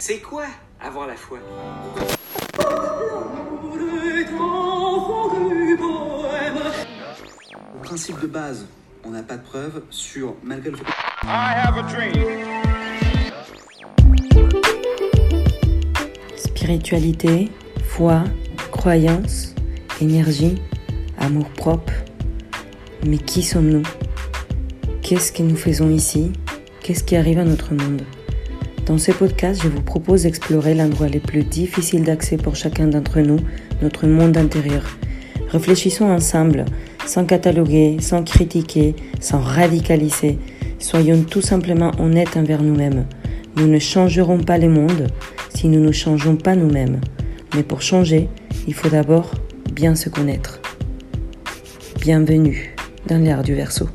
C'est quoi avoir la foi? Au principe de base, on n'a pas de preuves sur malgré le fait Spiritualité, foi, croyance, énergie, amour propre. Mais qui sommes-nous? Qu'est-ce que nous faisons ici? Qu'est-ce qui arrive à notre monde? Dans ce podcast, je vous propose d'explorer l'endroit le plus difficile d'accès pour chacun d'entre nous, notre monde intérieur. Réfléchissons ensemble, sans cataloguer, sans critiquer, sans radicaliser. Soyons tout simplement honnêtes envers nous-mêmes. Nous ne changerons pas le monde si nous ne changeons pas nous-mêmes. Mais pour changer, il faut d'abord bien se connaître. Bienvenue dans l'art du verso.